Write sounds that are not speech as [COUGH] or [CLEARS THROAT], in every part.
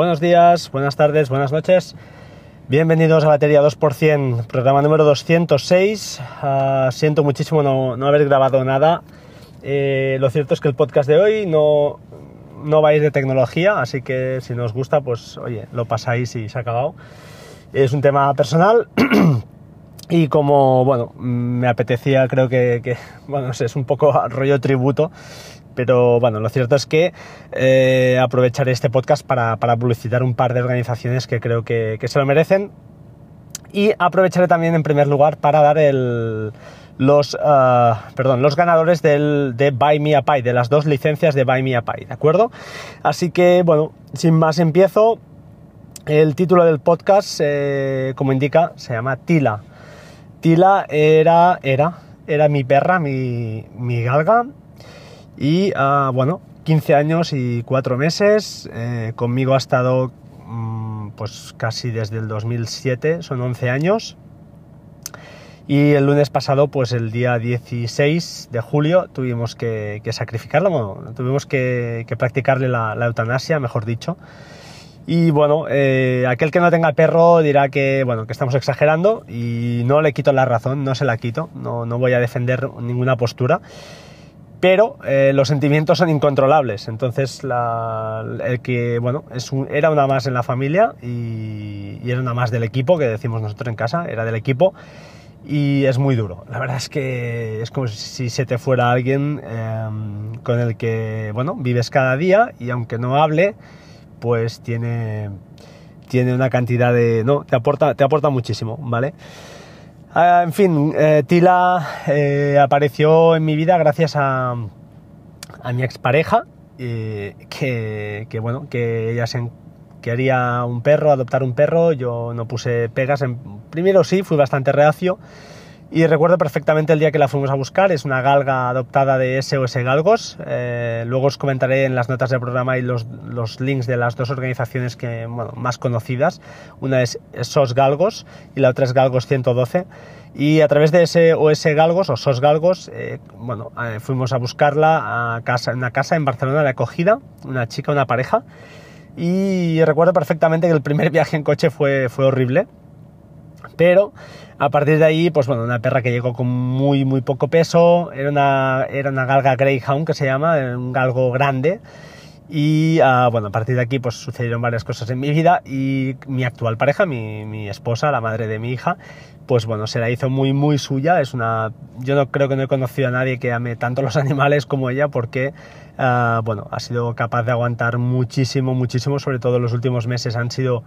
buenos días, buenas tardes, buenas noches. Bienvenidos a Batería 2%, programa número 206. Ah, siento muchísimo no, haber grabado nada. Eh, lo cierto es que el podcast de hoy no, no va a ir de tecnología, así que si nos gusta, pues oye, lo pasáis y se ha acabado. Es un tema personal. [CLEARS THROAT] Y como, bueno, me apetecía, creo que, bueno, es un poco rollo tributo, pero bueno, lo cierto es que eh, aprovecharé este podcast para, publicitar un par de organizaciones que creo que, se lo merecen. Y aprovecharé también en primer lugar para dar el, los, ah, perdón, los ganadores del, de Buy Me a Pie, de las dos licencias de Buy Me a Pie, ¿de acuerdo? Así que, bueno, sin más empiezo. El título del podcast, eh, como indica, se llama Tila. Tila era, era, era mi perra, mi, mi galga, y ah, bueno, 15 años y 4 meses. Eh, conmigo ha estado mm, pues casi desde el 2007, son 11 años. Y el lunes pasado, pues el día 16 de julio, tuvimos que, sacrificarla, tuvimos que, practicarle la, eutanasia, mejor dicho. Y bueno, eh, aquel que no tenga perro dirá que, bueno, que estamos exagerando y no le quito la razón, no se la quito, no, no voy a defender ninguna postura pero eh, los sentimientos son incontrolables. Entonces, el que, bueno, es era una más en la familia y, era una más del equipo, que decimos nosotros en casa, era del equipo y es muy duro. La verdad es que es como si se te fuera alguien em, con el que, bueno, vives cada día y aunque no hable, pues tiene, tiene una cantidad de... no, te aporta, te aporta muchísimo, ¿vale? Ah, en fin, eh, Tila eh, apareció en mi vida gracias a, a mi expareja, eh, que, que, bueno, que ella se quería un perro, adoptar un perro, yo no puse pegas, en, primero sí, fui bastante reacio, y recuerdo perfectamente el día que la fuimos a buscar, es una galga adoptada de SOS Galgos. Eh, luego os comentaré en las notas del programa y los, los links de las dos organizaciones que, bueno, más conocidas. Una es SOS Galgos y la otra es Galgos 112. Y a través de SOS Galgos o SOS Galgos, eh, bueno, eh, fuimos a buscarla a casa, en una casa en Barcelona de acogida, una chica, una pareja. Y recuerdo perfectamente que el primer [LAUGHS] viaje en coche fue, fue horrible. Pero a partir de ahí, pues bueno, una perra que llegó con muy, muy poco peso, era una, era una galga Greyhound que se llama, un galgo grande. Y ah, bueno, a partir de aquí pues sucedieron varias cosas en mi vida y mi actual pareja, mi, mi, esposa, la madre de mi hija, pues bueno, se la hizo muy muy suya. Es una, yo no creo que no he conocido a nadie que ame tanto los [LAUGHS] animales como ella porque ah, bueno, ha sido capaz de aguantar muchísimo, muchísimo, sobre todo en los últimos meses han sido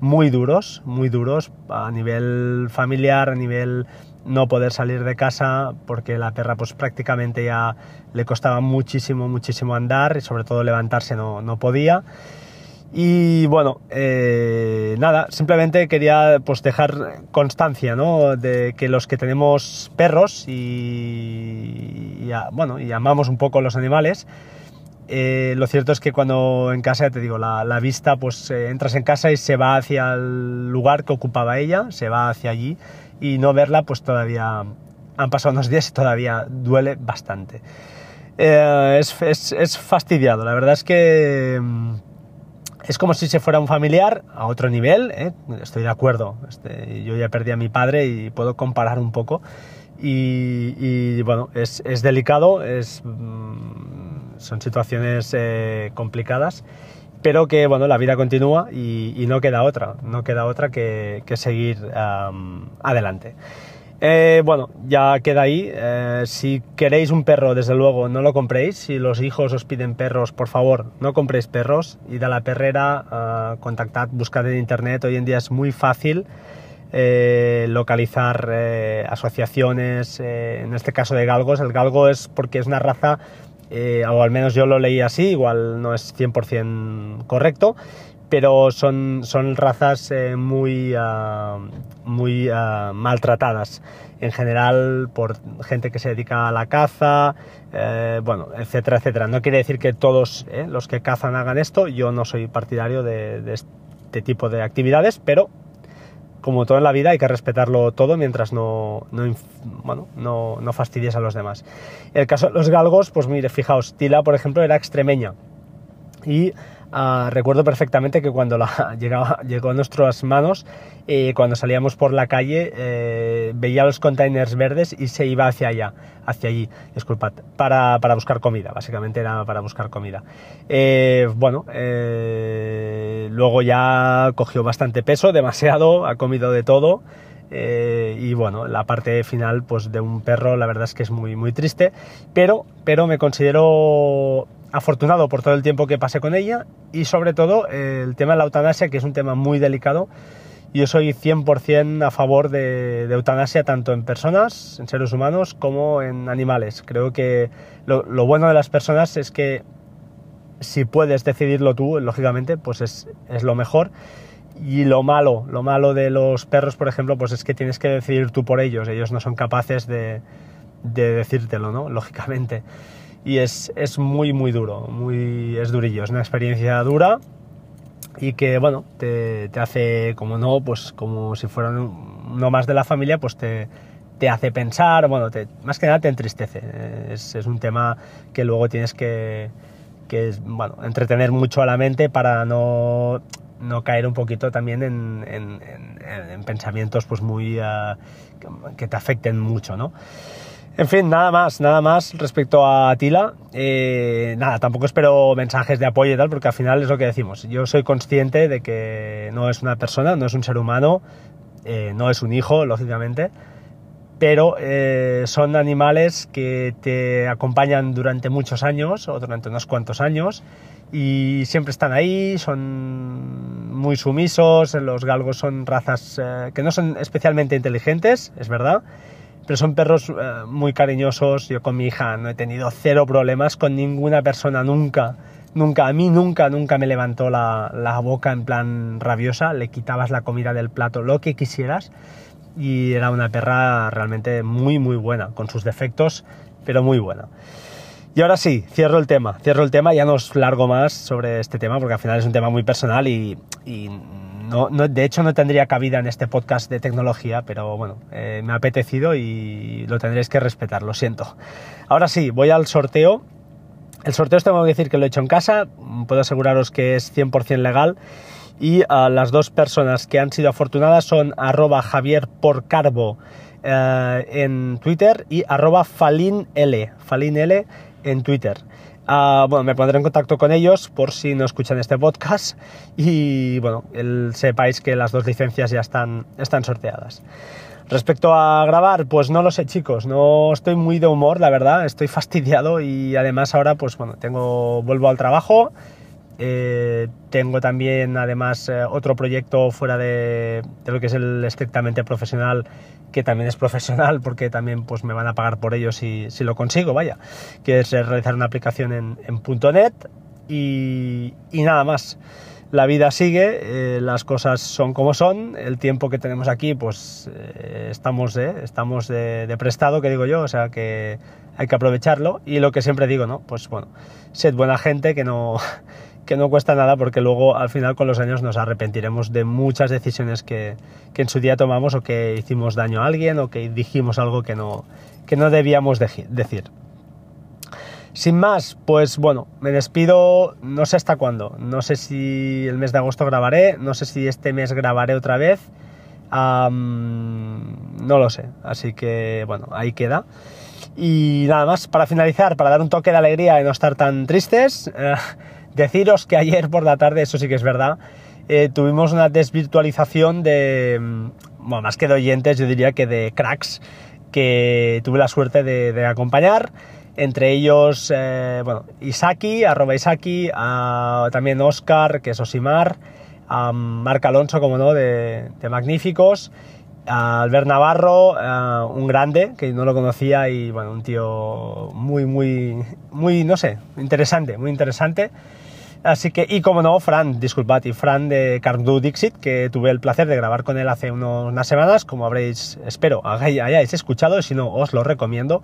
muy duros, muy duros a nivel familiar, a nivel no poder salir de casa porque la perra pues prácticamente ya le costaba muchísimo, muchísimo andar y sobre todo levantarse no, no podía. Y bueno, eh, nada, simplemente quería pues dejar constancia, ¿no? De que los que tenemos perros y, bueno, y amamos un poco los animales, eh, lo cierto es que cuando en casa, te digo, la, vista, pues eh, entras en casa y se va hacia el lugar que ocupaba ella, se va hacia allí y no verla, pues todavía han pasado unos días y todavía duele bastante. Eh, es, fastidiado, la verdad es que mm, es como si se fuera un familiar a otro nivel, estoy de acuerdo, este, yo ya perdí a mi padre y puedo comparar un poco. Y, bueno, es, es delicado, es mm, son situaciones eh, complicadas, pero que bueno, la vida continúa y, no queda otra, no queda otra que, seguir adelante. Eh, bueno, ya queda ahí. Eh, si queréis un perro, desde luego, no lo compréis. Si los hijos os piden perros, por favor, no compréis perros. Id a la perrera, contactad, buscad en internet. Hoy en día es muy fácil localizar asociaciones, en este caso de galgos. El galgo es porque es una raza eh, o al menos yo lo leí así, igual no es 100% correcto, pero son, son razas eh, muy, ah, muy ah, maltratadas en general por gente que se dedica a la caza, eh, bueno, etcétera, etcétera. No quiere decir que todos los que cazan hagan esto, yo no soy partidario de este tipo de actividades, pero como todo en la vida, hay que respetarlo todo mientras no, no, bueno, no, no fastidies a los demás. El caso de los galgos, pues mire, fijaos, Tila, por ejemplo, era extremeña. Y Ah, recuerdo perfectamente que cuando la, [LAUGHS] llegaba, llegó a nuestras manos, eh, cuando salíamos por la calle, eh, veía los containers verdes y se iba hacia allá, hacia allí, disculpad, para, para buscar comida, básicamente era para buscar comida. Eh, bueno, luego ya cogió bastante peso, demasiado, ha comido de todo. y bueno, la parte final pues de un perro la verdad es que es muy, muy triste, pero, pero me considero afortunado por todo el tiempo que pasé con ella y sobre todo el tema de la eutanasia, que es un tema muy delicado. Yo soy 100% a favor de, eutanasia tanto en personas, en seres humanos, como en animales. Creo que lo, bueno de las personas es que si puedes decidirlo tú, lógicamente, pues es, lo mejor. Y lo malo, lo malo de los perros, por ejemplo, pues es que tienes que decidir tú por ellos. Ellos no son capaces de, de decírtelo, ¿no? Lógicamente y es, es muy, muy duro, muy, es durillo, es una experiencia dura y que, bueno, te, te hace, como no, pues como si fuera uno más de la familia, pues te, te hace pensar, bueno, te, más que nada te entristece. Es, es, un tema que luego tienes que, que bueno, entretener mucho a la mente para no, no caer un poquito también en, en, en, pensamientos pues muy uh, que te afecten mucho, ¿no? En fin, nada más, nada más respecto a Tila. Eh, nada, tampoco espero mensajes de apoyo y tal, porque al final es lo que decimos. Yo soy consciente de que no es una persona, no es un ser humano, eh, no es un hijo, lógicamente, pero eh, son animales que te acompañan durante muchos años o durante unos cuantos años y siempre están ahí, son muy sumisos, los galgos son razas que no son especialmente inteligentes, es verdad pero son perros eh, muy cariñosos. Yo con mi hija no he tenido cero problemas con ninguna persona nunca. Nunca, a mí nunca, nunca me levantó la, la, boca en plan rabiosa, le quitabas la comida del plato, lo que quisieras, y era una perra realmente muy, muy buena, con sus defectos, pero muy buena. Y ahora sí, cierro el tema, cierro el tema, ya no os largo más sobre este tema, porque al final es un tema muy personal y, y no, de hecho, no tendría cabida en este podcast de tecnología, pero bueno, eh, me ha apetecido y lo tendréis que respetar, lo siento. Ahora sí, voy al sorteo. El sorteo os tengo que decir que lo he hecho en casa, puedo aseguraros que es 100% legal. Y uh, las dos personas que han sido afortunadas son arroba Javier eh, en Twitter y arroba falinl, falinl en Twitter. Ah, bueno, me pondré en contacto con ellos por si no escuchan este podcast y bueno, sepáis que las dos licencias ya están, están sorteadas. Respecto a grabar, pues no lo sé chicos, no estoy muy de humor, la verdad, estoy fastidiado y además ahora pues bueno, tengo, vuelvo al trabajo, eh, tengo también además eh, otro proyecto fuera de, de, lo que es el estrictamente profesional que también es profesional porque también pues me van a pagar por ello si, si lo consigo, vaya, que es realizar una aplicación en, en .NET y, y, nada más. La vida sigue, eh, las cosas son como son, el tiempo que tenemos aquí pues eh, estamos, eh, estamos de, de, prestado, que digo yo, o sea que hay que aprovecharlo y lo que siempre digo, ¿no? Pues bueno, sed buena gente, que no, que no cuesta nada porque luego al final con los años nos arrepentiremos de muchas decisiones que, que, en su día tomamos o que hicimos daño a alguien o que dijimos algo que no, que no debíamos decir. Sin más, pues bueno, me despido, no sé hasta cuándo, no sé si el mes de agosto grabaré, no sé si este mes grabaré otra vez, no lo sé, así que bueno, ahí queda. Y nada más, para finalizar, para dar un toque de alegría y no estar tan tristes, eh, Deciros que ayer por la tarde, eso sí que es verdad, eh, tuvimos una desvirtualización de, mm, más que de oyentes, yo diría que de cracks que tuve la suerte de, acompañar. Entre ellos, eh, bueno, Isaki, arroba Isaki, también Oscar, que es Osimar, a Marc Alonso, como no, de Magníficos, Albert Navarro, un grande, que no lo conocía y bueno, un tío muy, muy, muy, no sé, interesante, muy interesante. Así que, y como no, Fran, disculpad, y Fran de Cardu Dixit, que tuve el placer de grabar con él hace unas semanas, como habréis, espero, hayáis escuchado, si no, os lo recomiendo.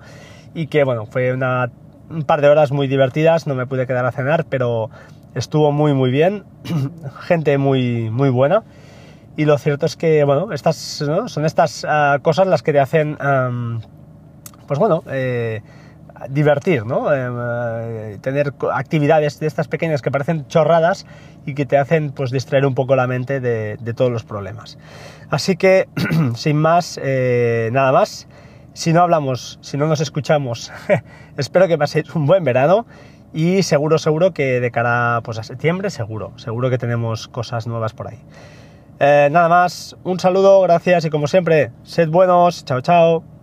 Y que, bueno, fue una, un par de horas muy divertidas, no me pude quedar a cenar, pero estuvo muy, muy bien. [CLEARS THROAT] Gente muy, muy buena. Y lo cierto es que, bueno, estas son estas uh, cosas las que te hacen, pues bueno, eh, divertir, ¿no? Eh, tener actividades de estas pequeñas que parecen chorradas y que te hacen pues distraer un poco la mente de, todos los problemas. Así que, [CLEARS THROAT] sin más, eh, nada más. Si no hablamos, si no nos escuchamos, [LAUGHS] espero que paséis un buen verano y seguro, seguro que de cara pues, a septiembre, seguro, seguro que tenemos cosas nuevas por ahí. Eh, nada más, un saludo, gracias y como siempre, sed buenos, chao chao.